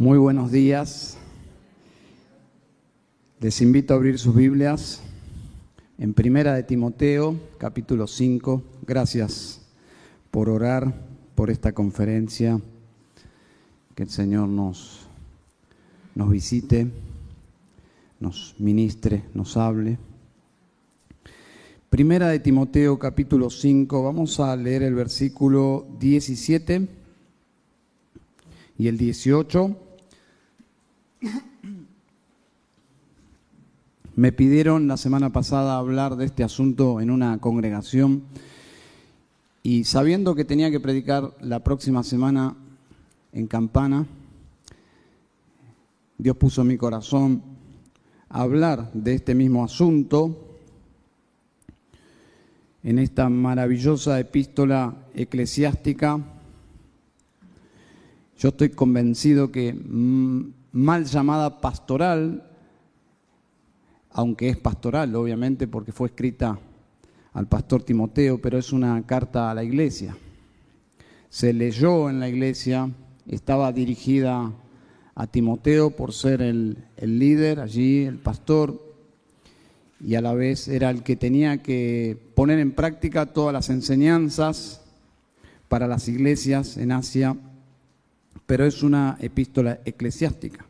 Muy buenos días. Les invito a abrir sus Biblias en Primera de Timoteo, capítulo 5. Gracias por orar por esta conferencia. Que el Señor nos, nos visite, nos ministre, nos hable. Primera de Timoteo, capítulo 5. Vamos a leer el versículo 17 y el 18 me pidieron la semana pasada hablar de este asunto en una congregación y sabiendo que tenía que predicar la próxima semana en Campana, Dios puso mi corazón hablar de este mismo asunto en esta maravillosa epístola eclesiástica. Yo estoy convencido que mm, mal llamada pastoral, aunque es pastoral, obviamente, porque fue escrita al pastor Timoteo, pero es una carta a la iglesia. Se leyó en la iglesia, estaba dirigida a Timoteo por ser el, el líder allí, el pastor, y a la vez era el que tenía que poner en práctica todas las enseñanzas para las iglesias en Asia pero es una epístola eclesiástica.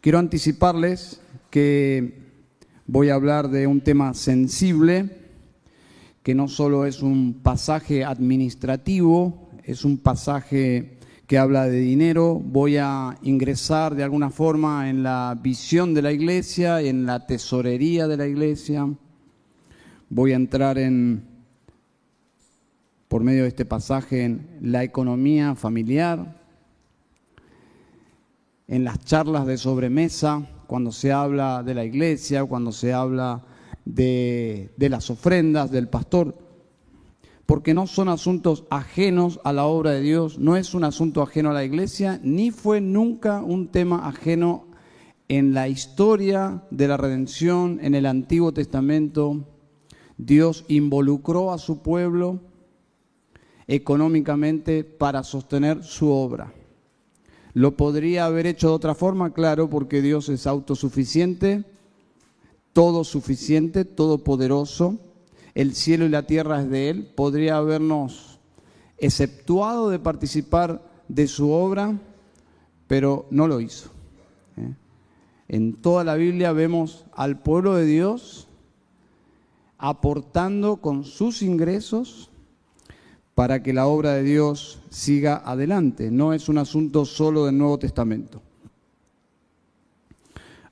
Quiero anticiparles que voy a hablar de un tema sensible, que no solo es un pasaje administrativo, es un pasaje que habla de dinero, voy a ingresar de alguna forma en la visión de la iglesia, en la tesorería de la iglesia, voy a entrar en, por medio de este pasaje, en la economía familiar, en las charlas de sobremesa, cuando se habla de la iglesia, cuando se habla de, las ofrendas del pastor, porque no son asuntos ajenos a la obra de Dios, no es un asunto ajeno a la iglesia, ni fue nunca un tema ajeno en la historia de la redención en el Antiguo Testamento. Dios involucró a su pueblo económicamente para sostener su obra. Lo podría haber hecho de otra forma, claro, porque Dios es autosuficiente, todo suficiente, todopoderoso. El cielo y la tierra es de Él. Podría habernos exceptuado de participar de su obra, pero no lo hizo. ¿eh? En toda la Biblia vemos al pueblo de Dios aportando con sus ingresos para que la obra de Dios siga adelante. No es un asunto solo del Nuevo Testamento.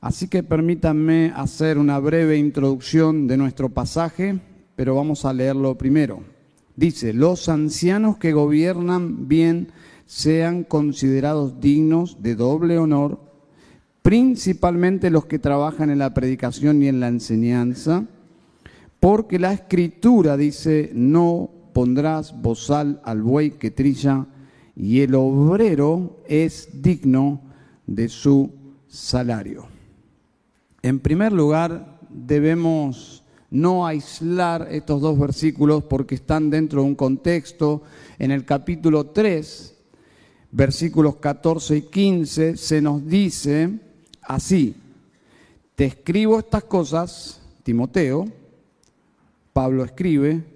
Así que permítanme hacer una breve introducción de nuestro pasaje, pero vamos a leerlo primero. Dice, los ancianos que gobiernan bien sean considerados dignos de doble honor, principalmente los que trabajan en la predicación y en la enseñanza, porque la escritura dice, no pondrás bozal al buey que trilla, y el obrero es digno de su salario. En primer lugar, debemos no aislar estos dos versículos porque están dentro de un contexto. En el capítulo 3, versículos 14 y 15, se nos dice así, te escribo estas cosas, Timoteo, Pablo escribe,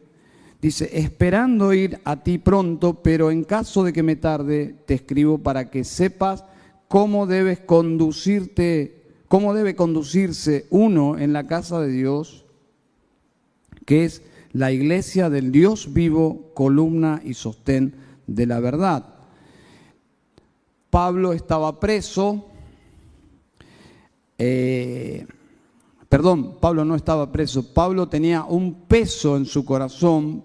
Dice, esperando ir a ti pronto, pero en caso de que me tarde, te escribo para que sepas cómo debes conducirte, cómo debe conducirse uno en la casa de Dios, que es la iglesia del Dios vivo, columna y sostén de la verdad. Pablo estaba preso, eh, perdón, Pablo no estaba preso, Pablo tenía un peso en su corazón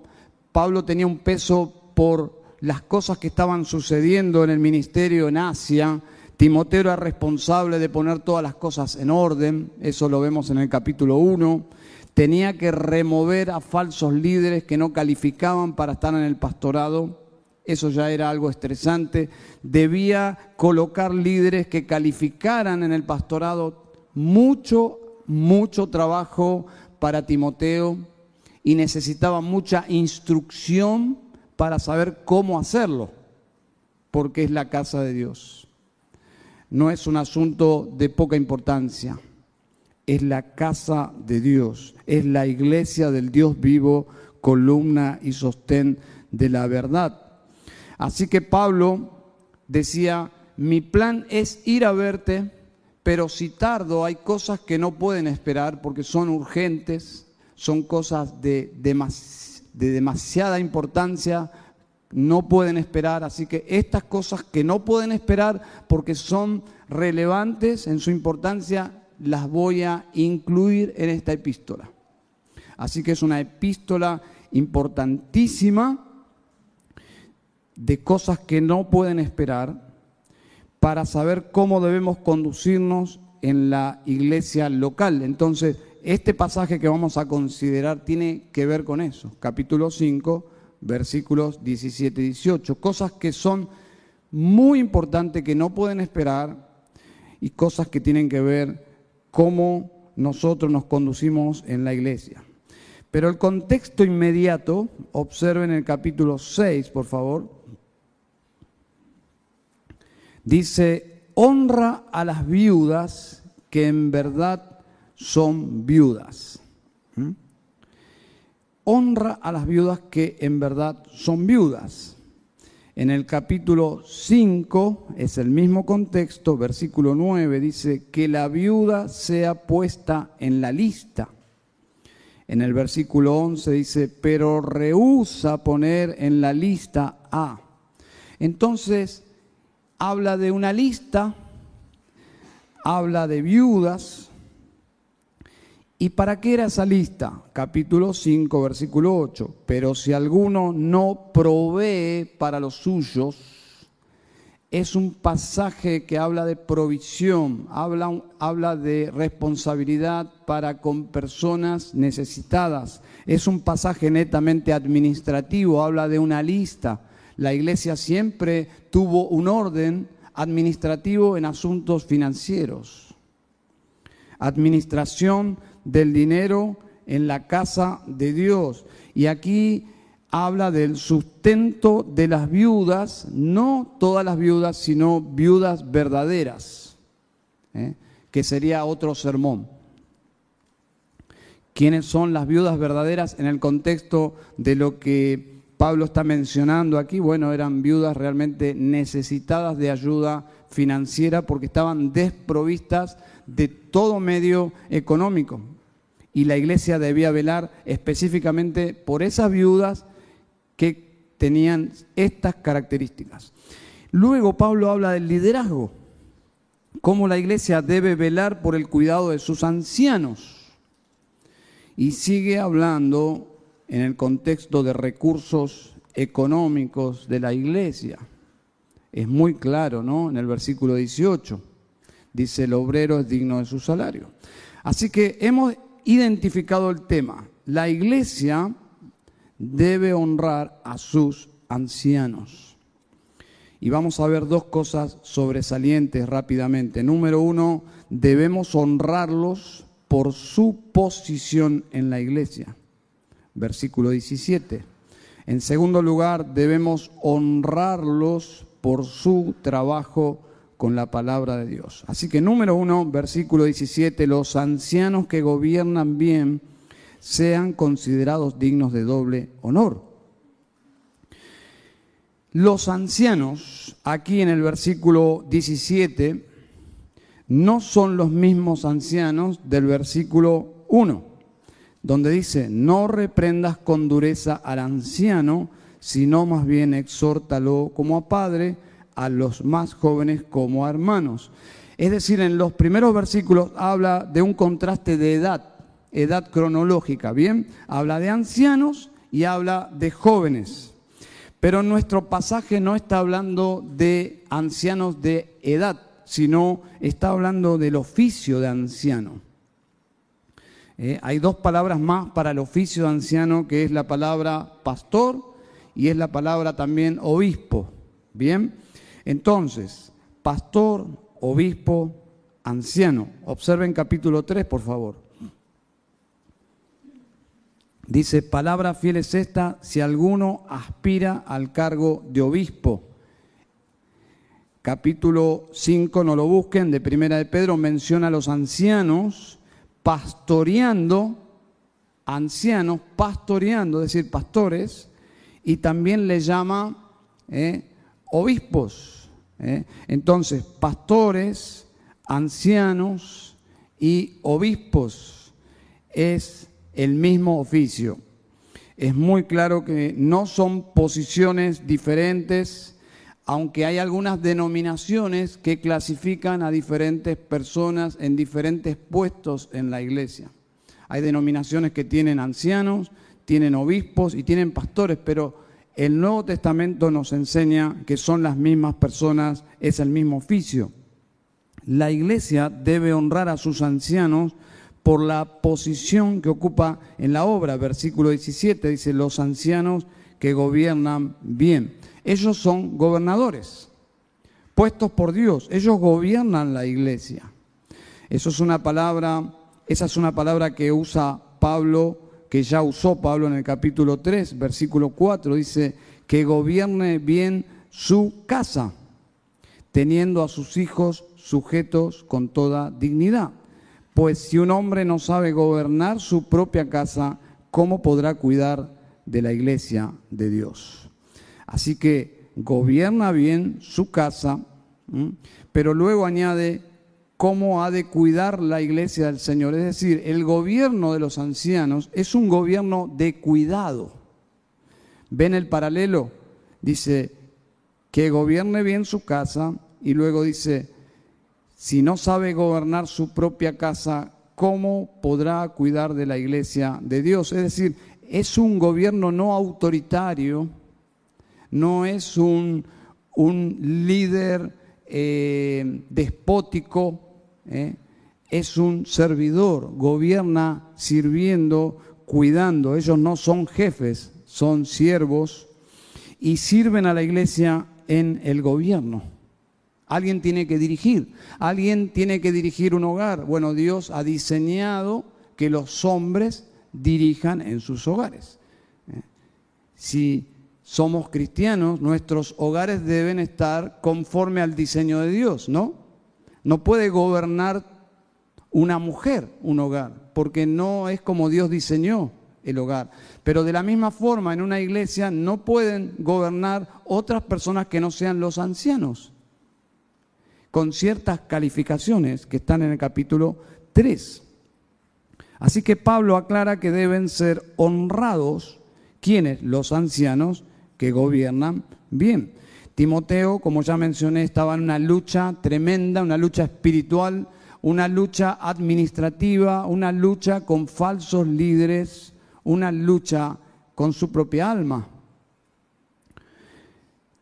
Pablo tenía un peso por las cosas que estaban sucediendo en el ministerio en Asia. Timoteo era responsable de poner todas las cosas en orden, eso lo vemos en el capítulo 1. Tenía que remover a falsos líderes que no calificaban para estar en el pastorado, eso ya era algo estresante. Debía colocar líderes que calificaran en el pastorado mucho, mucho trabajo para Timoteo y necesitaba mucha instrucción para saber cómo hacerlo, porque es la casa de Dios. no es un asunto de poca importancia. Es la casa de Dios, es la iglesia del Dios vivo, columna y sostén de la verdad. Así que Pablo decía, mi plan es ir a verte, pero si tardo hay cosas que no pueden esperar porque son urgentes, son cosas de, de demasiada importancia, no pueden esperar. Así que estas cosas que no pueden esperar porque son relevantes en su importancia, las voy a incluir en esta epístola. Así que es una epístola importantísima de cosas que no pueden esperar para saber cómo debemos conducirnos en la iglesia local. Entonces, este pasaje que vamos a considerar tiene que ver con eso. Capítulo 5, versículos 17 y 18. Cosas que son muy importantes, que no pueden esperar y cosas que tienen que ver cómo nosotros nos conducimos en la iglesia. Pero el contexto inmediato, observen el capítulo 6, por favor, dice, honra a las viudas que en verdad son viudas. ¿Mm? Honra a las viudas que en verdad son viudas. En el capítulo 5 es el mismo contexto, versículo 9 dice que la viuda sea puesta en la lista. En el versículo 11 dice, pero rehúsa poner en la lista A. Entonces, habla de una lista, habla de viudas. ¿Y para qué era esa lista? Capítulo 5, versículo 8. Pero si alguno no provee para los suyos, es un pasaje que habla de provisión, habla, habla de responsabilidad para con personas necesitadas. Es un pasaje netamente administrativo, habla de una lista. La iglesia siempre tuvo un orden administrativo en asuntos financieros. Administración del dinero en la casa de Dios. Y aquí habla del sustento de las viudas, no todas las viudas, sino viudas verdaderas, ¿eh? que sería otro sermón. ¿Quiénes son las viudas verdaderas en el contexto de lo que Pablo está mencionando aquí? Bueno, eran viudas realmente necesitadas de ayuda financiera porque estaban desprovistas de todo medio económico. Y la iglesia debía velar específicamente por esas viudas que tenían estas características. Luego Pablo habla del liderazgo, cómo la iglesia debe velar por el cuidado de sus ancianos. Y sigue hablando en el contexto de recursos económicos de la iglesia. Es muy claro, ¿no? En el versículo 18 dice, el obrero es digno de su salario. Así que hemos identificado el tema. La iglesia debe honrar a sus ancianos. Y vamos a ver dos cosas sobresalientes rápidamente. Número uno, debemos honrarlos por su posición en la iglesia. Versículo 17. En segundo lugar, debemos honrarlos por su trabajo con la palabra de Dios. Así que número uno, versículo 17, los ancianos que gobiernan bien, sean considerados dignos de doble honor. Los ancianos, aquí en el versículo 17, no son los mismos ancianos del versículo 1, donde dice, no reprendas con dureza al anciano, sino más bien exhórtalo como a padre, a los más jóvenes como a hermanos. Es decir, en los primeros versículos habla de un contraste de edad edad cronológica, ¿bien? Habla de ancianos y habla de jóvenes. Pero nuestro pasaje no está hablando de ancianos de edad, sino está hablando del oficio de anciano. Eh, hay dos palabras más para el oficio de anciano, que es la palabra pastor y es la palabra también obispo. Bien, entonces, pastor, obispo, anciano. Observen capítulo 3, por favor. Dice, palabra fiel es esta si alguno aspira al cargo de obispo. capítulo 5, no lo busquen, de Primera de Pedro, menciona a los ancianos pastoreando, ancianos pastoreando, es decir, pastores, y también le llama eh, obispos. Eh. Entonces, pastores, ancianos y obispos es el mismo oficio. Es muy claro que no son posiciones diferentes, aunque hay algunas denominaciones que clasifican a diferentes personas en diferentes puestos en la iglesia. Hay denominaciones que tienen ancianos, tienen obispos y tienen pastores, pero el Nuevo Testamento nos enseña que son las mismas personas, es el mismo oficio. La iglesia debe honrar a sus ancianos por la posición que ocupa en la obra. Versículo 17 dice, los ancianos que gobiernan bien. Ellos son gobernadores, puestos por Dios. Ellos gobiernan la iglesia. Eso es una palabra, esa es una palabra que usa Pablo, que ya usó Pablo en el capítulo 3, versículo 4. Dice que gobierne bien su casa, teniendo a sus hijos sujetos con toda dignidad. Pues si un hombre no sabe gobernar su propia casa, ¿cómo podrá cuidar de la iglesia de Dios? Así que gobierna bien su casa, pero luego añade cómo ha de cuidar la iglesia del Señor. Es decir, el gobierno de los ancianos es un gobierno de cuidado. ¿Ven el paralelo? Dice que gobierne bien su casa y luego dice, si no sabe gobernar su propia casa, ¿cómo podrá cuidar de la iglesia de Dios? Es decir, es un gobierno no autoritario, no es un, líder eh, despótico, eh, es un servidor, gobierna sirviendo, cuidando. Ellos no son jefes, son siervos y sirven a la iglesia en el gobierno. Alguien tiene que dirigir, alguien tiene que dirigir un hogar. Bueno, Dios ha diseñado que los hombres dirijan en sus hogares. Eh, si somos cristianos, nuestros hogares deben estar conforme al diseño de Dios, ¿no? No puede gobernar una mujer un hogar, porque no es como Dios diseñó el hogar. Pero de la misma forma, en una iglesia no pueden gobernar otras personas que no sean los ancianos, con ciertas calificaciones que están en el capítulo 3. Así que Pablo aclara que deben ser honrados quienes, los ancianos, que gobiernan bien. Timoteo, como ya mencioné, estaba en una lucha tremenda, una lucha espiritual, una lucha administrativa, una lucha con falsos líderes, una lucha con su propia alma.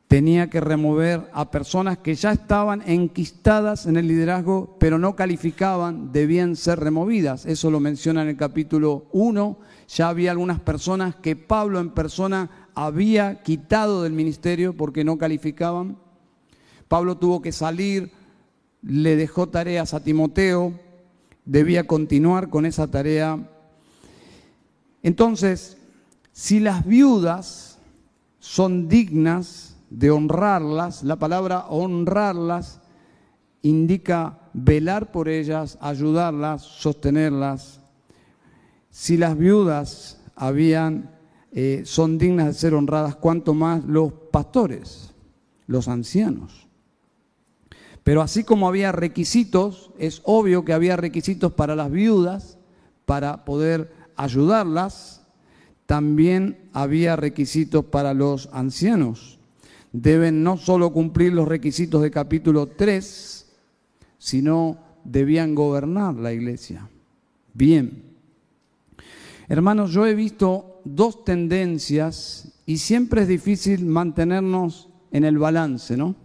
Tenía que remover a personas que ya estaban enquistadas en el liderazgo, pero no calificaban, debían ser removidas. Eso lo menciona en el capítulo 1. Ya había algunas personas que Pablo en persona había quitado del ministerio porque no calificaban. Pablo tuvo que salir, le dejó tareas a Timoteo, debía continuar con esa tarea. Entonces, si las viudas son dignas de honrarlas, la palabra honrarlas indica velar por ellas, ayudarlas, sostenerlas. Si las viudas habían eh, son dignas de ser honradas, cuanto más los pastores, los ancianos. Pero así como había requisitos, es obvio que había requisitos para las viudas, para poder ayudarlas, también había requisitos para los ancianos. Deben no solo cumplir los requisitos de capítulo 3, sino debían gobernar la iglesia. Bien. Hermanos, yo he visto dos tendencias y siempre es difícil mantenernos en el balance, ¿no?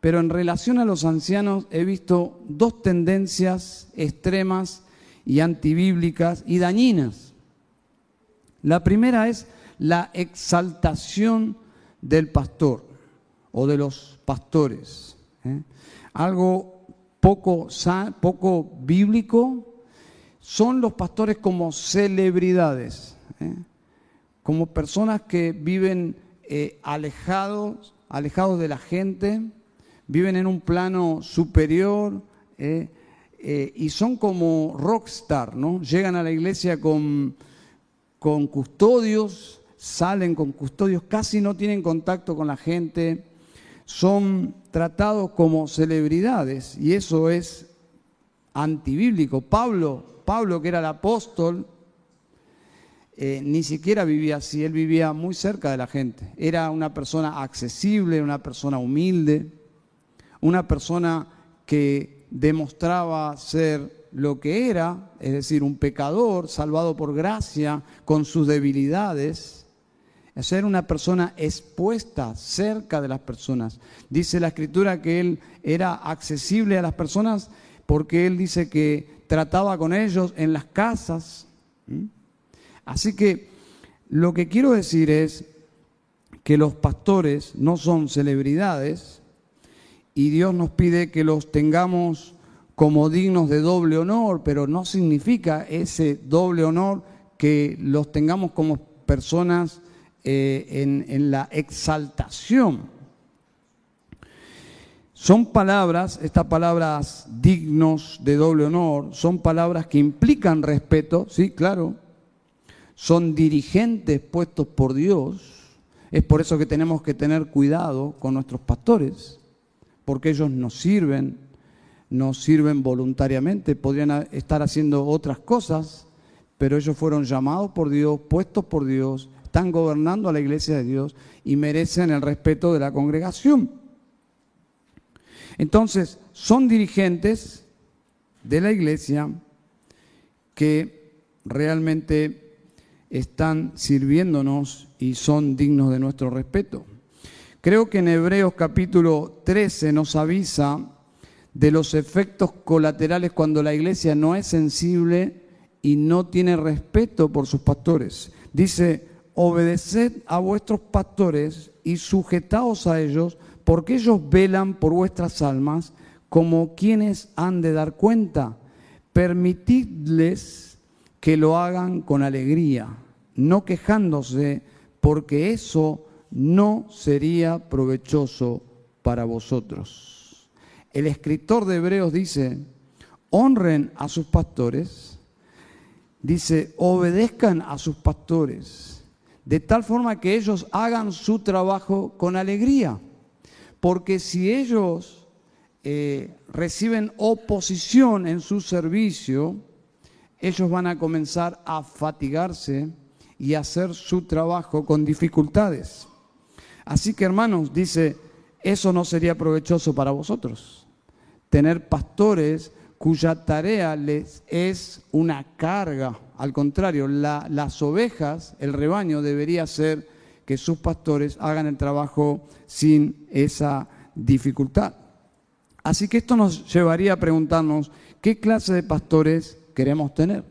Pero en relación a los ancianos he visto dos tendencias extremas y antibíblicas y dañinas. La primera es la exaltación del pastor o de los pastores. ¿eh? Algo poco, poco bíblico son los pastores como celebridades. ¿eh? como personas que viven eh, alejados, alejados de la gente, viven en un plano superior eh, y son como rockstar, ¿no? Llegan a la iglesia con, con custodios, salen con custodios, casi no tienen contacto con la gente, son tratados como celebridades y eso es antibíblico. Pablo, Pablo que era el apóstol, eh, ni siquiera vivía así, él vivía muy cerca de la gente. Era una persona accesible, una persona humilde, una persona que demostraba ser lo que era, es decir, un pecador salvado por gracia con sus debilidades. Ser una persona expuesta cerca de las personas. Dice la escritura que él era accesible a las personas porque él dice que trataba con ellos en las casas. Así que lo que quiero decir es que los pastores no son celebridades y Dios nos pide que los tengamos como dignos de doble honor, pero no significa ese doble honor que los tengamos como personas eh, en, en la exaltación. Son palabras, estas palabras dignos de doble honor, son palabras que implican respeto, sí, claro, son dirigentes puestos por Dios. Es por eso que tenemos que tener cuidado con nuestros pastores, porque ellos nos sirven, nos sirven voluntariamente, podrían estar haciendo otras cosas, pero ellos fueron llamados por Dios, puestos por Dios, están gobernando a la iglesia de Dios y merecen el respeto de la congregación. Entonces, son dirigentes de la iglesia que realmente están sirviéndonos y son dignos de nuestro respeto. Creo que en Hebreos capítulo 13 nos avisa de los efectos colaterales cuando la iglesia no es sensible y no tiene respeto por sus pastores. Dice, obedeced a vuestros pastores y sujetaos a ellos, porque ellos velan por vuestras almas como quienes han de dar cuenta. Permitidles que lo hagan con alegría no quejándose, porque eso no sería provechoso para vosotros. El escritor de Hebreos dice, honren a sus pastores, dice, obedezcan a sus pastores, de tal forma que ellos hagan su trabajo con alegría, porque si ellos eh, reciben oposición en su servicio, ellos van a comenzar a fatigarse, y hacer su trabajo con dificultades. Así que hermanos, dice, eso no sería provechoso para vosotros. Tener pastores cuya tarea les es una carga. Al contrario, las ovejas, el rebaño debería ser que sus pastores hagan el trabajo sin esa dificultad. Así que esto nos llevaría a preguntarnos, ¿qué clase de pastores queremos tener?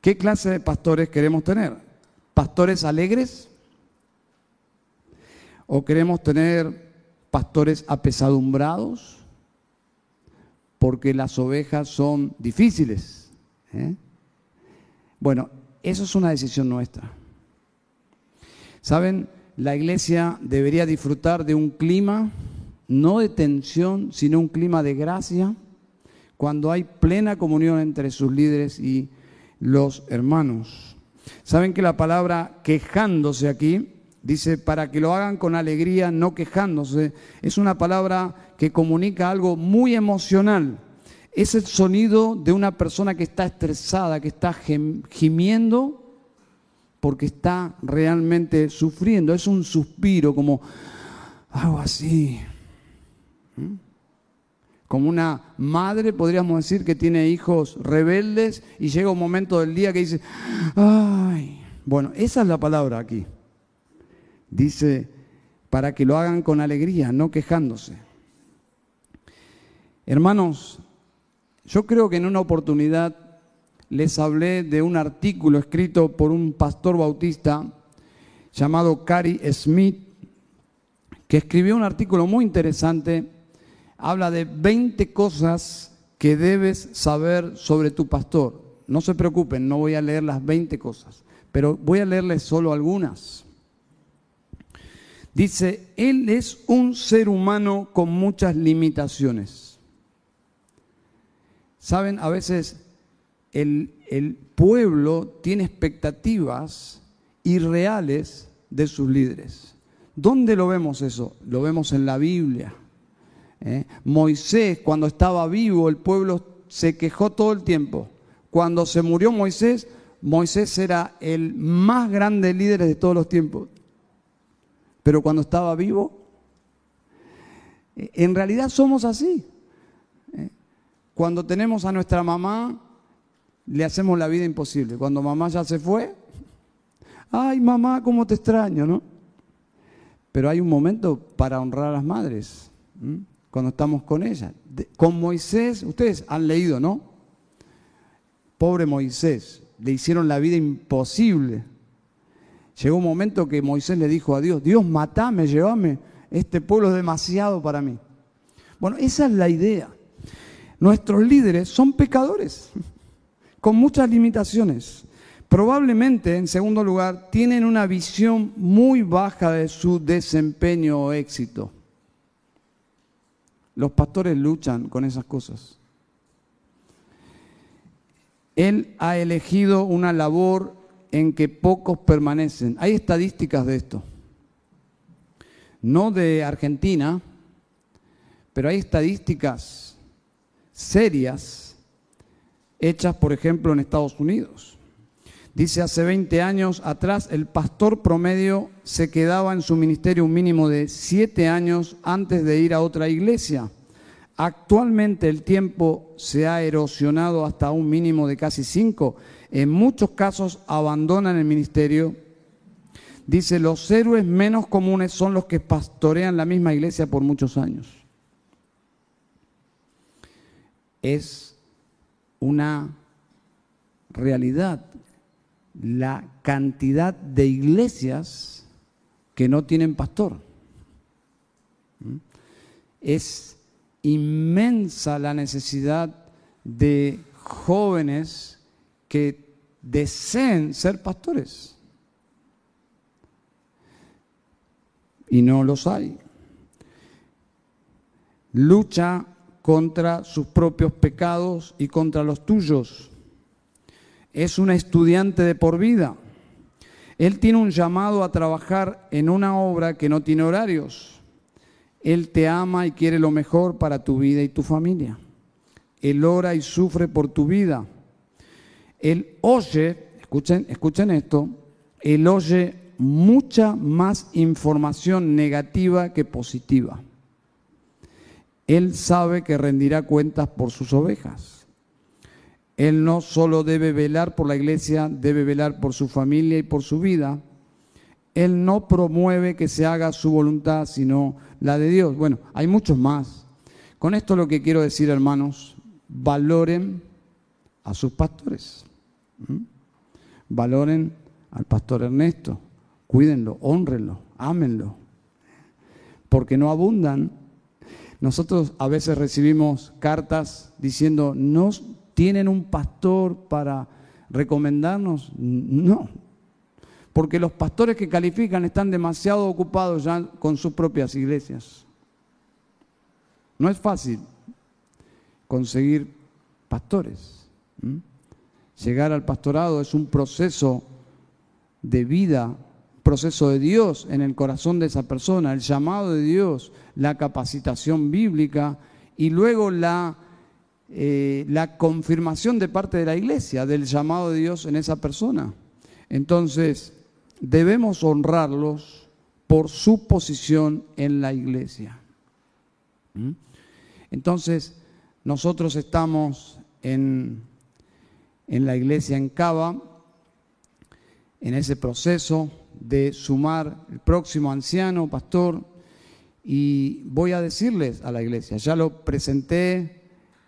¿Qué clase de pastores queremos tener? ¿Pastores alegres? ¿O queremos tener pastores apesadumbrados? Porque las ovejas son difíciles. ¿eh? Bueno, eso es una decisión nuestra. ¿Saben? La iglesia debería disfrutar de un clima, no de tensión, sino un clima de gracia, cuando hay plena comunión entre sus líderes y los hermanos. Saben que la palabra quejándose aquí dice para que lo hagan con alegría, no quejándose. Es una palabra que comunica algo muy emocional. Es el sonido de una persona que está estresada, que está gimiendo porque está realmente sufriendo. Es un suspiro, como algo así. ¿Mm? como una madre, podríamos decir, que tiene hijos rebeldes y llega un momento del día que dice, ay, bueno, esa es la palabra aquí. Dice, para que lo hagan con alegría, no quejándose. Hermanos, yo creo que en una oportunidad les hablé de un artículo escrito por un pastor bautista llamado Cary Smith, que escribió un artículo muy interesante habla de 20 cosas que debes saber sobre tu pastor. No se preocupen, no voy a leer las 20 cosas, pero voy a leerles solo algunas. Dice, Él es un ser humano con muchas limitaciones. Saben, a veces el, pueblo tiene expectativas irreales de sus líderes. ¿Dónde lo vemos eso? Lo vemos en la Biblia. ¿eh? Moisés, cuando estaba vivo, el pueblo se quejó todo el tiempo. Cuando se murió Moisés, Moisés era el más grande líder de todos los tiempos. Pero cuando estaba vivo, en realidad somos así. ¿eh? Cuando tenemos a nuestra mamá, le hacemos la vida imposible. Cuando mamá ya se fue, ay mamá, cómo te extraño, ¿no? Pero hay un momento para honrar a las madres, cuando estamos con ellas. con Moisés, ustedes han leído, ¿no? Pobre Moisés, le hicieron la vida imposible. Llegó un momento que Moisés le dijo a Dios, Dios, matame, llévame, este pueblo es demasiado para mí. Bueno, esa es la idea. Nuestros líderes son pecadores, con muchas limitaciones. Probablemente, en segundo lugar, tienen una visión muy baja de su desempeño o éxito. Los pastores luchan con esas cosas. Él ha elegido una labor en que pocos permanecen. Hay estadísticas de esto. No de Argentina, pero hay estadísticas serias hechas, por ejemplo, en Estados Unidos. Dice, hace 20 años atrás el pastor promedio se quedaba en su ministerio un mínimo de 7 años antes de ir a otra iglesia. Actualmente el tiempo se ha erosionado hasta un mínimo de casi 5. En muchos casos abandonan el ministerio. Dice, los héroes menos comunes son los que pastorean la misma iglesia por muchos años. Es una realidad la cantidad de iglesias que no tienen pastor. Es inmensa la necesidad de jóvenes que deseen ser pastores. Y no los hay. Lucha contra sus propios pecados y contra los tuyos es un estudiante de por vida. Él tiene un llamado a trabajar en una obra que no tiene horarios. Él te ama y quiere lo mejor para tu vida y tu familia. Él ora y sufre por tu vida. Él oye, escuchen, escuchen esto, él oye mucha más información negativa que positiva. Él sabe que rendirá cuentas por sus ovejas. Él no solo debe velar por la iglesia, debe velar por su familia y por su vida. Él no promueve que se haga su voluntad, sino la de Dios. Bueno, hay muchos más. Con esto lo que quiero decir, hermanos, valoren a sus pastores. Valoren al pastor Ernesto, cuídenlo, honrenlo, ámenlo, porque no abundan. Nosotros a veces recibimos cartas diciendo, no ¿Tienen un pastor para recomendarnos? No. Porque los pastores que califican están demasiado ocupados ya con sus propias iglesias. No es fácil conseguir pastores. Llegar al pastorado es un proceso de vida, proceso de Dios en el corazón de esa persona, el llamado de Dios, la capacitación bíblica y luego la eh, la confirmación de parte de la iglesia del llamado de Dios en esa persona. Entonces, debemos honrarlos por su posición en la iglesia. ¿Mm? Entonces, nosotros estamos en, en la iglesia en Cava, en ese proceso de sumar el próximo anciano, pastor, y voy a decirles a la iglesia, ya lo presenté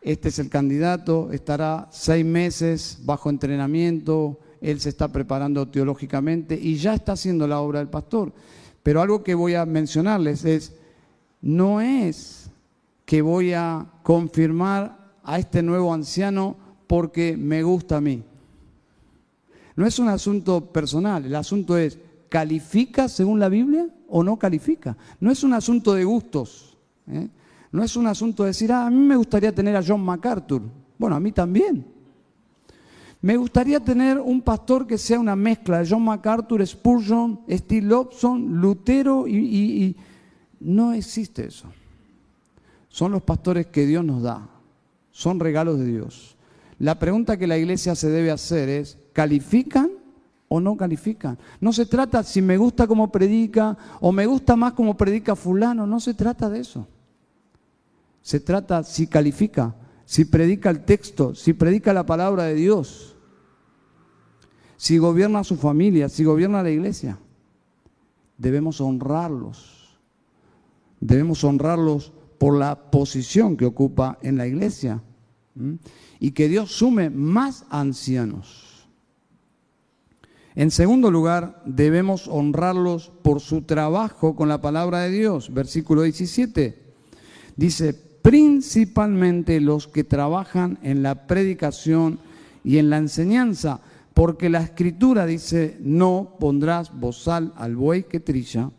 este es el candidato, estará seis meses bajo entrenamiento, él se está preparando teológicamente y ya está haciendo la obra del pastor. Pero algo que voy a mencionarles es, no es que voy a confirmar a este nuevo anciano porque me gusta a mí. No es un asunto personal, el asunto es, ¿califica según la Biblia o no califica? No es un asunto de gustos. ¿eh? No es un asunto de decir, ah, a mí me gustaría tener a John MacArthur. Bueno, a mí también. Me gustaría tener un pastor que sea una mezcla de John MacArthur, Spurgeon, Steve Lobson, Lutero y, y no existe eso. Son los pastores que Dios nos da. Son regalos de Dios. La pregunta que la iglesia se debe hacer es, ¿califican o no califican? No se trata si me gusta cómo predica o me gusta más cómo predica fulano, no se trata de eso. Se trata si califica, si predica el texto, si predica la palabra de Dios, si gobierna su familia, si gobierna la iglesia. Debemos honrarlos. Debemos honrarlos por la posición que ocupa en la iglesia. Y que Dios sume más ancianos. En segundo lugar, debemos honrarlos por su trabajo con la palabra de Dios. Versículo 17. Dice, principalmente los que trabajan en la predicación y en la enseñanza, porque la escritura dice, no pondrás bozal al buey que trilla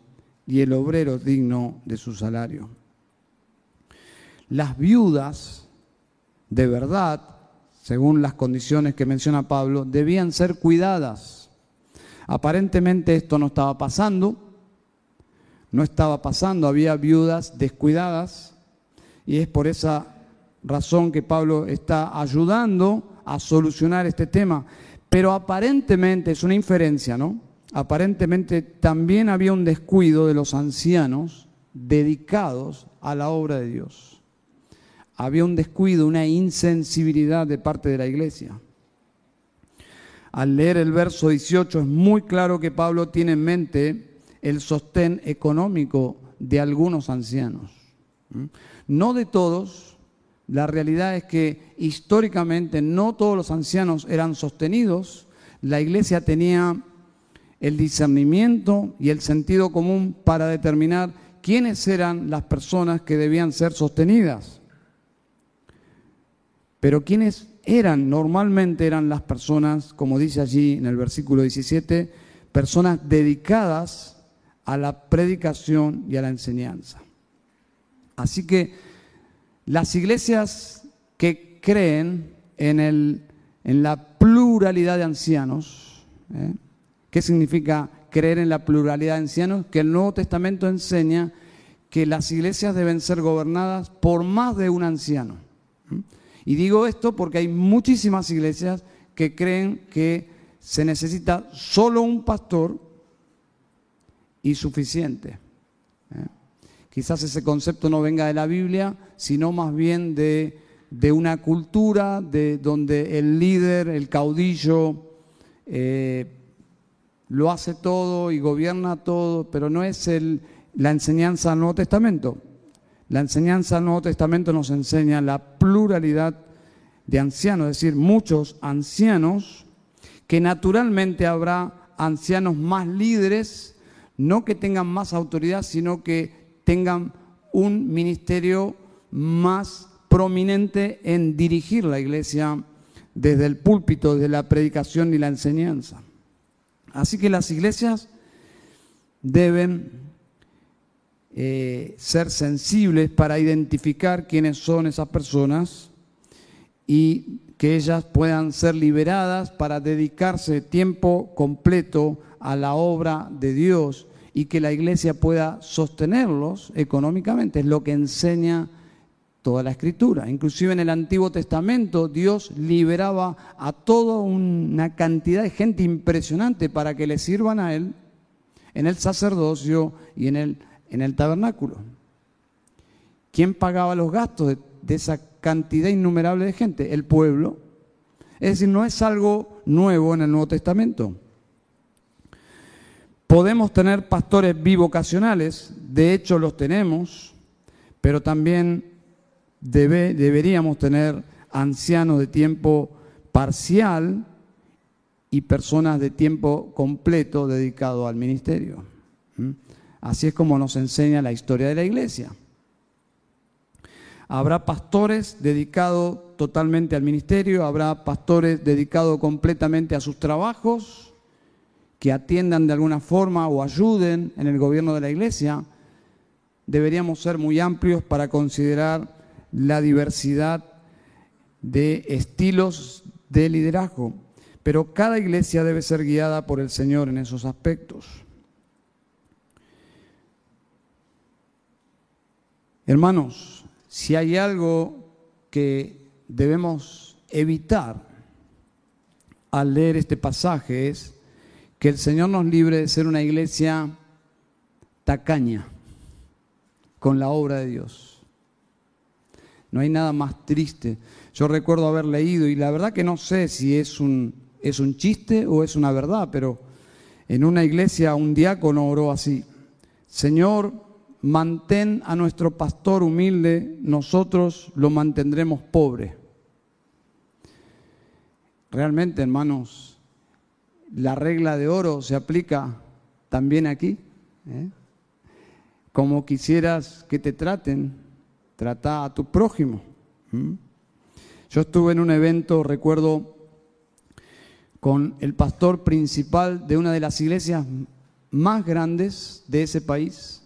y el obrero digno de su salario. Las viudas, de verdad, según las condiciones que menciona Pablo, debían ser cuidadas. Aparentemente esto no estaba pasando, no estaba pasando, había viudas descuidadas y es por esa razón que Pablo está ayudando a solucionar este tema. Pero aparentemente, es una inferencia, ¿no? Aparentemente también había un descuido de los ancianos dedicados a la obra de Dios. Había un descuido, una insensibilidad de parte de la iglesia. Al leer el verso 18 es muy claro que Pablo tiene en mente el sostén económico de algunos ancianos. No de todos, la realidad es que históricamente no todos los ancianos eran sostenidos, la iglesia tenía el discernimiento y el sentido común para determinar quiénes eran las personas que debían ser sostenidas. Pero quiénes eran, normalmente eran las personas, como dice allí en el versículo 17, personas dedicadas a la predicación y a la enseñanza. Así que las iglesias que creen en, el, en la pluralidad de ancianos, ¿eh? ¿qué significa creer en la pluralidad de ancianos? Que el Nuevo Testamento enseña que las iglesias deben ser gobernadas por más de un anciano. Y digo esto porque hay muchísimas iglesias que creen que se necesita solo un pastor y suficiente. ¿eh? Quizás ese concepto no venga de la Biblia, sino más bien de, una cultura de, donde el líder, el caudillo, eh, lo hace todo y gobierna todo, pero no es el, la enseñanza del Nuevo Testamento. La enseñanza del Nuevo Testamento nos enseña la pluralidad de ancianos, es decir, muchos ancianos, que naturalmente habrá ancianos más líderes, no que tengan más autoridad, sino que tengan un ministerio más prominente en dirigir la iglesia desde el púlpito, desde la predicación y la enseñanza. Así que las iglesias deben eh, ser sensibles para identificar quiénes son esas personas y que ellas puedan ser liberadas para dedicarse tiempo completo a la obra de Dios y que la iglesia pueda sostenerlos económicamente. Es lo que enseña toda la escritura. Inclusive en el Antiguo Testamento Dios liberaba a toda una cantidad de gente impresionante para que le sirvan a Él en el sacerdocio y en el, en el tabernáculo. ¿Quién pagaba los gastos de, esa cantidad innumerable de gente? El pueblo. Es decir, no es algo nuevo en el Nuevo Testamento. Podemos tener pastores bivocacionales, de hecho los tenemos, pero también deberíamos tener ancianos de tiempo parcial y personas de tiempo completo dedicados al ministerio. ¿Mm? Así es como nos enseña la historia de la iglesia. Habrá pastores dedicados totalmente al ministerio, habrá pastores dedicados completamente a sus trabajos que atiendan de alguna forma o ayuden en el gobierno de la iglesia, deberíamos ser muy amplios para considerar la diversidad de estilos de liderazgo, pero cada iglesia debe ser guiada por el Señor en esos aspectos. Hermanos, si hay algo que debemos evitar al leer este pasaje es que el Señor nos libre de ser una iglesia tacaña con la obra de Dios. No hay nada más triste. Yo recuerdo haber leído, y la verdad que no sé si es un, es un chiste o es una verdad, pero en una iglesia un diácono oró así, Señor, mantén a nuestro pastor humilde, nosotros lo mantendremos pobre. Realmente, hermanos, la regla de oro se aplica también aquí. ¿eh? Como quisieras que te traten, trata a tu prójimo. Yo estuve en un evento, recuerdo, con el pastor principal de una de las iglesias más grandes de ese país,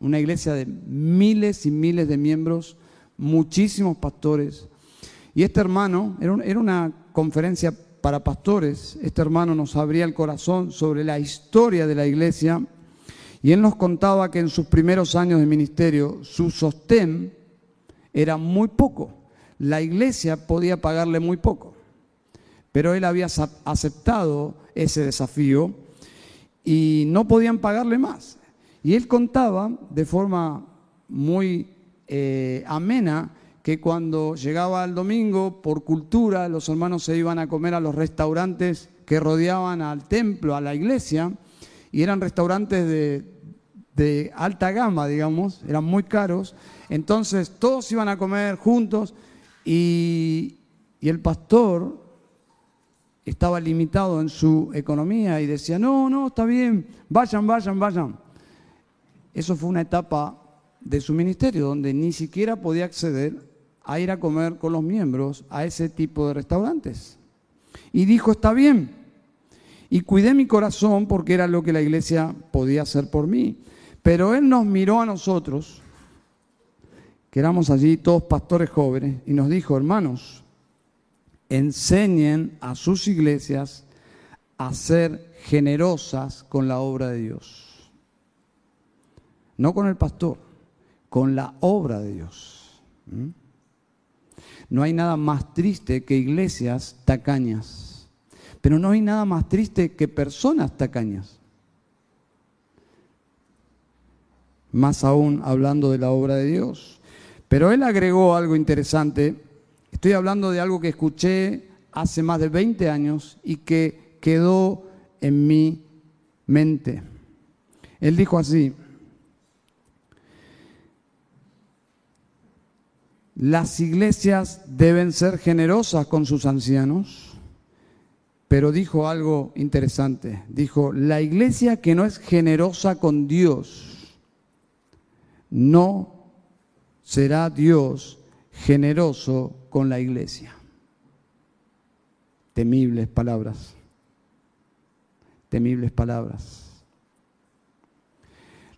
una iglesia de miles y miles de miembros, muchísimos pastores. Y este hermano, era una conferencia para pastores, este hermano nos abría el corazón sobre la historia de la iglesia y él nos contaba que en sus primeros años de ministerio su sostén era muy poco. La iglesia podía pagarle muy poco, pero él había aceptado ese desafío y no podían pagarle más. Y él contaba de forma muy eh, amena que cuando llegaba el domingo, por cultura, los hermanos se iban a comer a los restaurantes que rodeaban al templo, a la iglesia, y eran restaurantes de, alta gama, digamos, eran muy caros. Entonces todos iban a comer juntos y, y el pastor estaba limitado en su economía y decía, no, no, está bien, vayan, vayan, vayan. Eso fue una etapa de su ministerio donde ni siquiera podía acceder a ir a comer con los miembros a ese tipo de restaurantes. Y dijo, está bien. Y cuidé mi corazón porque era lo que la iglesia podía hacer por mí. Pero él nos miró a nosotros, que éramos allí todos pastores jóvenes, y nos dijo, hermanos, enseñen a sus iglesias a ser generosas con la obra de Dios. No con el pastor, con la obra de Dios. ¿Mm? No hay nada más triste que iglesias tacañas, pero no hay nada más triste que personas tacañas. Más aún hablando de la obra de Dios. Pero él agregó algo interesante. Estoy hablando de algo que escuché hace más de 20 años y que quedó en mi mente. Él dijo así, Las iglesias deben ser generosas con sus ancianos, pero dijo algo interesante. Dijo, la iglesia que no es generosa con Dios, no será Dios generoso con la iglesia. Temibles palabras. Temibles palabras.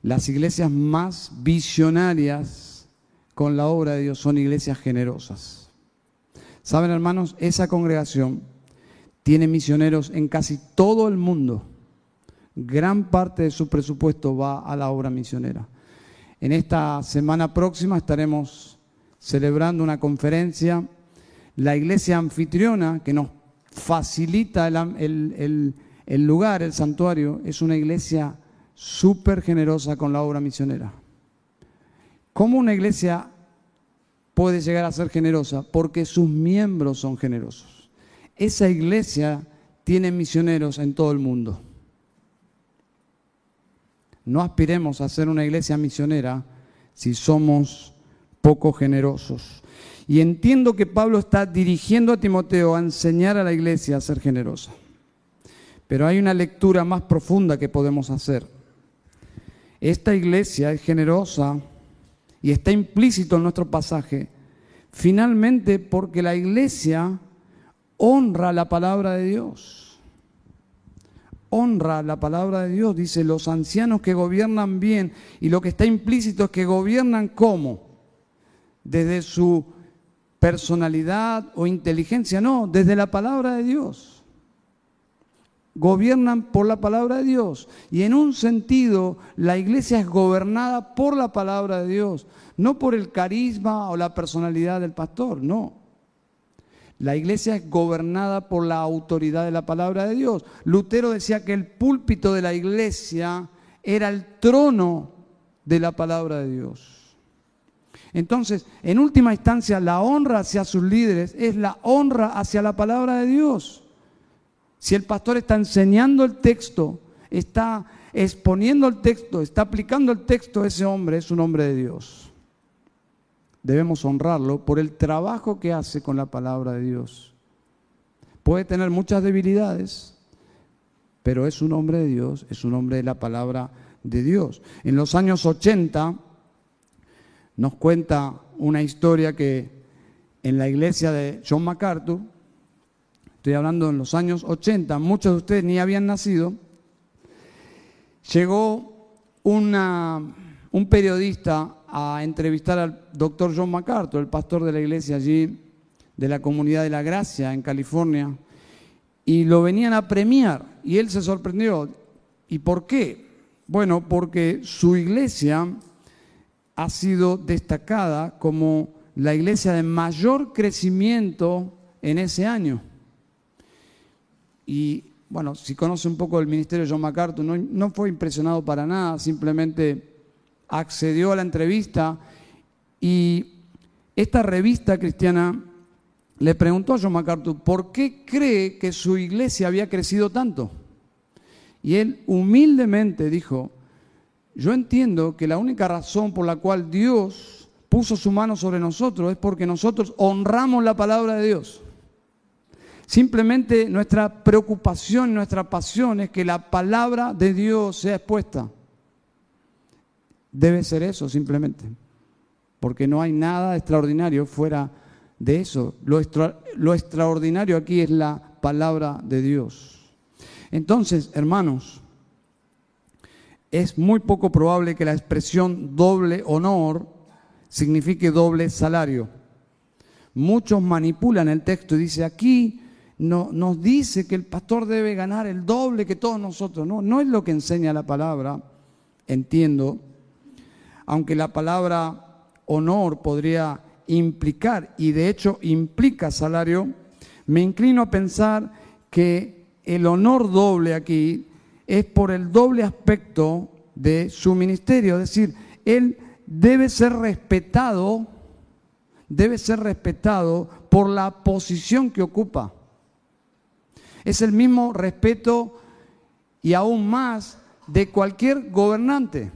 Las iglesias más visionarias con la obra de Dios son iglesias generosas. Saben, hermanos, esa congregación tiene misioneros en casi todo el mundo. Gran parte de su presupuesto va a la obra misionera. En esta semana próxima estaremos celebrando una conferencia. La iglesia anfitriona que nos facilita el, el lugar, el santuario, es una iglesia súper generosa con la obra misionera. ¿Cómo una iglesia puede llegar a ser generosa? Porque sus miembros son generosos. Esa iglesia tiene misioneros en todo el mundo. No aspiremos a ser una iglesia misionera si somos poco generosos. Y entiendo que Pablo está dirigiendo a Timoteo a enseñar a la iglesia a ser generosa. Pero hay una lectura más profunda que podemos hacer. Esta iglesia es generosa y está implícito en nuestro pasaje, finalmente porque la iglesia honra la palabra de Dios, honra la palabra de Dios. Dice, los ancianos que gobiernan bien, y lo que está implícito es que gobiernan cómo? Desde su personalidad o inteligencia, no, desde la palabra de Dios. Gobiernan por la palabra de Dios. Y en un sentido, la iglesia es gobernada por la palabra de Dios, no por el carisma o la personalidad del pastor, no. La iglesia es gobernada por la autoridad de la palabra de Dios. Lutero decía que el púlpito de la iglesia era el trono de la palabra de Dios. Entonces, en última instancia, la honra hacia sus líderes es la honra hacia la palabra de Dios. Si el pastor está enseñando el texto, está exponiendo el texto, está aplicando el texto, ese hombre es un hombre de Dios. Debemos honrarlo por el trabajo que hace con la palabra de Dios. Puede tener muchas debilidades, pero es un hombre de Dios, es un hombre de la palabra de Dios. En los años 80, nos cuenta una historia que en la iglesia de John MacArthur, estoy hablando en los años 80, muchos de ustedes ni habían nacido, llegó una, un periodista a entrevistar al doctor John MacArthur, el pastor de la iglesia allí, de la comunidad de la Gracia en California, y lo venían a premiar, y él se sorprendió. ¿Y por qué? Bueno, porque su iglesia ha sido destacada como la iglesia de mayor crecimiento en ese año. Y bueno, si conoce un poco el ministerio de John MacArthur, no, no fue impresionado para nada, simplemente accedió a la entrevista y esta revista cristiana le preguntó a John MacArthur por qué cree que su iglesia había crecido tanto. Y él humildemente dijo, yo entiendo que la única razón por la cual Dios puso su mano sobre nosotros es porque nosotros honramos la palabra de Dios. Simplemente nuestra preocupación, nuestra pasión es que la palabra de Dios sea expuesta. Debe ser eso simplemente, porque no hay nada extraordinario fuera de eso. Lo, extraordinario aquí es la palabra de Dios. Entonces, hermanos, es muy poco probable que la expresión doble honor signifique doble salario. Muchos manipulan el texto y dice aquí no, nos dice que el pastor debe ganar el doble que todos nosotros. No, no es lo que enseña la palabra, entiendo, aunque la palabra honor podría implicar, y de hecho implica salario, me inclino a pensar que el honor doble aquí es por el doble aspecto de su ministerio, es decir, él debe ser respetado, debe ser respetado por la posición que ocupa. Es el mismo respeto y aún más de cualquier gobernante,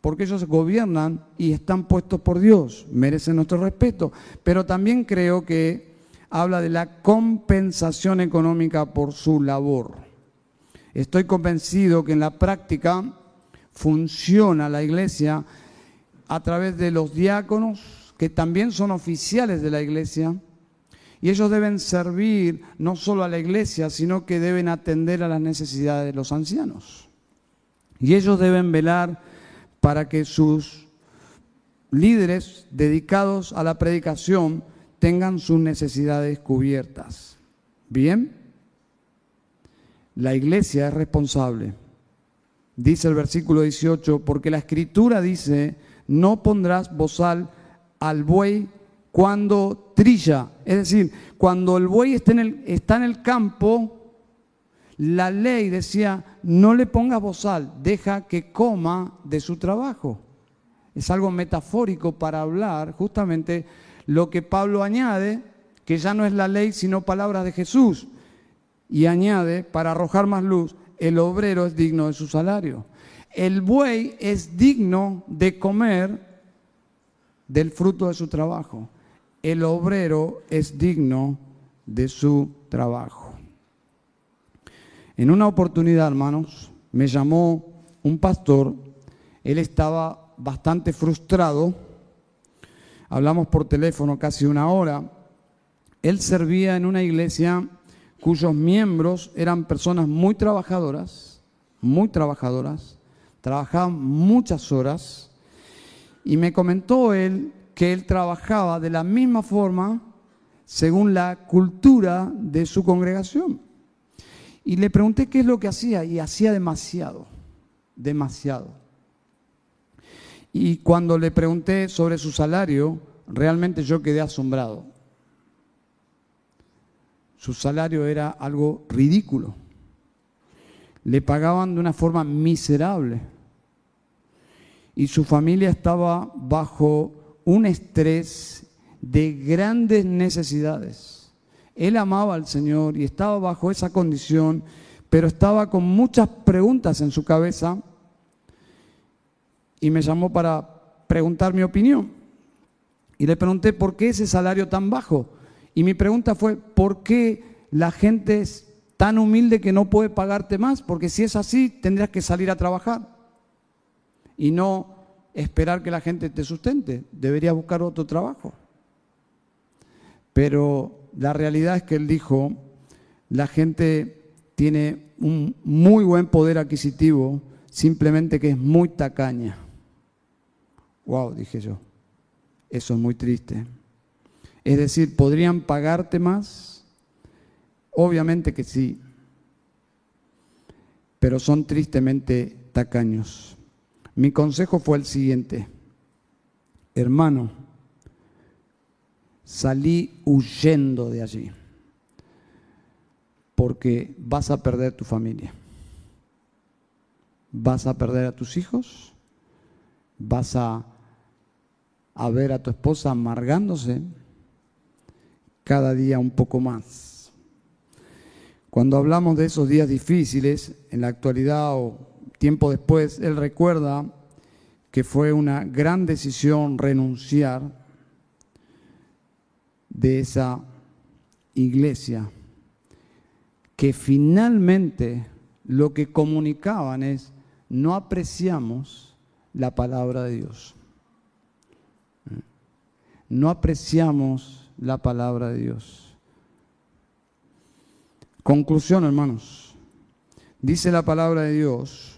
porque ellos gobiernan y están puestos por Dios, merecen nuestro respeto, pero también creo que habla de la compensación económica por su labor. Estoy convencido que en la práctica funciona la iglesia a través de los diáconos, que también son oficiales de la iglesia, y ellos deben servir no solo a la iglesia, sino que deben atender a las necesidades de los ancianos. Y ellos deben velar para que sus líderes dedicados a la predicación tengan sus necesidades cubiertas. ¿Bien? La iglesia es responsable. Dice el versículo 18, porque la escritura dice, no pondrás bozal al buey cuando trilla. Es decir, cuando el buey está en el, campo, la ley decía, no le pongas bozal, deja que coma de su trabajo. Es algo metafórico para hablar justamente lo que Pablo añade, que ya no es la ley, sino palabras de Jesús y añade, para arrojar más luz, el obrero es digno de su salario. El buey es digno de comer del fruto de su trabajo. El obrero es digno de su trabajo. En una oportunidad, hermanos, me llamó un pastor, él estaba bastante frustrado, hablamos por teléfono casi una hora, él servía en una iglesia cuyos miembros eran personas muy trabajadoras, muy trabajadoras, trabajaban muchas horas, y me comentó él que él trabajaba de la misma forma según la cultura de su congregación. Y le pregunté qué es lo que hacía, y hacía demasiado, demasiado. Y cuando le pregunté sobre su salario, realmente yo quedé asombrado. Su salario era algo ridículo. Le pagaban de una forma miserable. Y su familia estaba bajo un estrés de grandes necesidades. Él amaba al Señor y estaba bajo esa condición, pero estaba con muchas preguntas en su cabeza y me llamó para preguntar mi opinión. Y le pregunté, ¿por qué ese salario tan bajo? Y mi pregunta fue, ¿por qué la gente es tan humilde que no puede pagarte más? Porque si es así, tendrías que salir a trabajar y no esperar que la gente te sustente. Deberías buscar otro trabajo. Pero la realidad es que él dijo, la gente tiene un muy buen poder adquisitivo, simplemente que es muy tacaña. Wow, dije yo. Eso es muy triste. Es decir, ¿podrían pagarte más? Obviamente que sí, pero son tristemente tacaños. Mi consejo fue el siguiente, hermano, salí huyendo de allí, porque vas a perder tu familia, vas a perder a tus hijos, vas a ver a tu esposa amargándose cada día un poco más. Cuando hablamos de esos días difíciles, en la actualidad o tiempo después, él recuerda que fue una gran decisión renunciar de esa iglesia, que finalmente lo que comunicaban es, no apreciamos la palabra de Dios no apreciamos la palabra de Dios. Conclusión, hermanos. Dice la palabra de Dios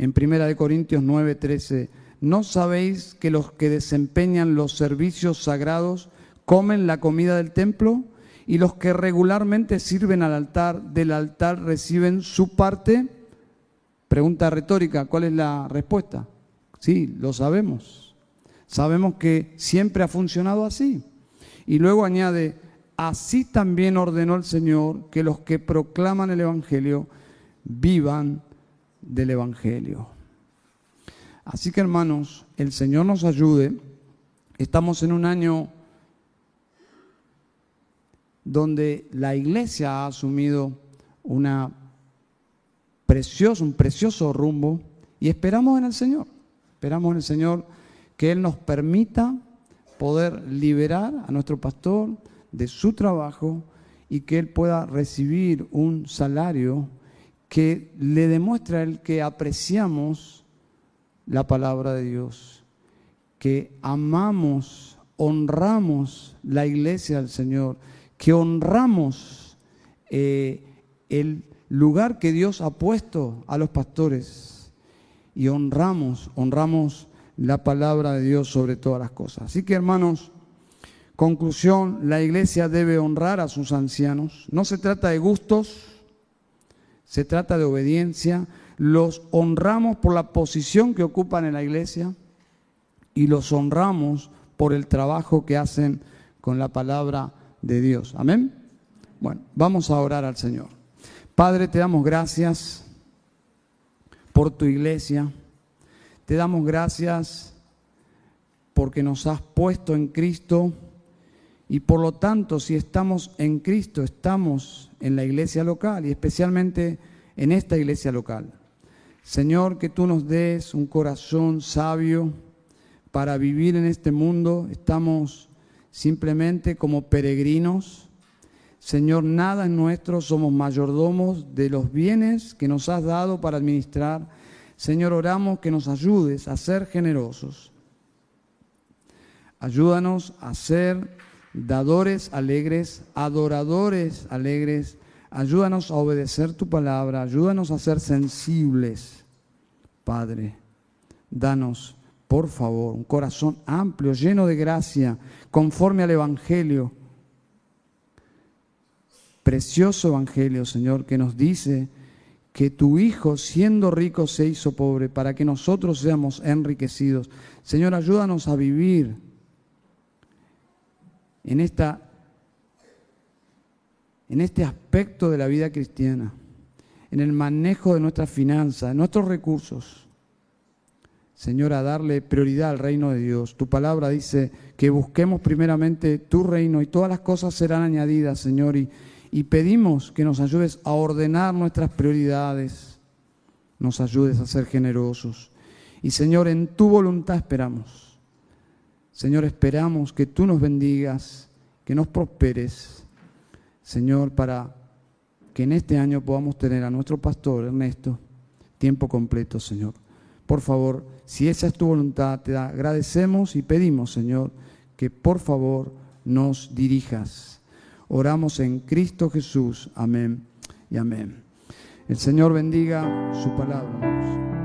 en 1 Corintios 9:13, ¿no sabéis que los que desempeñan los servicios sagrados comen la comida del templo? Y los que regularmente sirven al altar del altar reciben su parte. Pregunta retórica, ¿cuál es la respuesta? Sí, lo sabemos. Sabemos que siempre ha funcionado así. Y luego añade, así también ordenó el Señor que los que proclaman el Evangelio vivan del Evangelio. Así que hermanos, el Señor nos ayude. Estamos en un año donde la iglesia ha asumido una precioso, un precioso rumbo y esperamos en el Señor. Esperamos en el Señor que Él nos permita poder liberar a nuestro pastor de su trabajo y que Él pueda recibir un salario que le demuestre a Él que apreciamos la palabra de Dios, que amamos, honramos la iglesia del Señor, que honramos eh, el lugar que Dios ha puesto a los pastores y honramos, honramos la palabra de Dios sobre todas las cosas. Así que hermanos, conclusión, la iglesia debe honrar a sus ancianos. No se trata de gustos, se trata de obediencia. Los honramos por la posición que ocupan en la iglesia y los honramos por el trabajo que hacen con la palabra de Dios. Amén. Bueno, vamos a orar al Señor. Padre, te damos gracias por tu iglesia. Te damos gracias porque nos has puesto en Cristo y por lo tanto si estamos en Cristo estamos en la iglesia local y especialmente en esta iglesia local. Señor, que tú nos des un corazón sabio para vivir en este mundo. Estamos simplemente como peregrinos. Señor, nada es nuestro, somos mayordomos de los bienes que nos has dado para administrar Señor, oramos que nos ayudes a ser generosos. Ayúdanos a ser dadores alegres, adoradores alegres, Ayúdanos a obedecer tu palabra, ayúdanos a ser sensibles, Padre. Danos, por favor, un corazón amplio, lleno de gracia, conforme al Evangelio. Precioso Evangelio, Señor, que nos dice que tu Hijo, siendo rico, se hizo pobre para que nosotros seamos enriquecidos. Señor, ayúdanos a vivir en, esta, en este aspecto de la vida cristiana, en el manejo de nuestras finanzas, nuestros recursos. Señor, a darle prioridad al reino de Dios. Tu palabra dice que busquemos primeramente tu reino y todas las cosas serán añadidas, Señor. Y, y pedimos que nos ayudes a ordenar nuestras prioridades, nos ayudes a ser generosos. Y Señor, en tu voluntad esperamos. Señor, esperamos que tú nos bendigas, que nos prosperes, Señor, para que en este año podamos tener a nuestro pastor Ernesto tiempo completo, Señor. Por favor, si esa es tu voluntad, te agradecemos y pedimos, Señor, que por favor nos dirijas. Oramos en Cristo Jesús. Amén y amén. El Señor bendiga su palabra.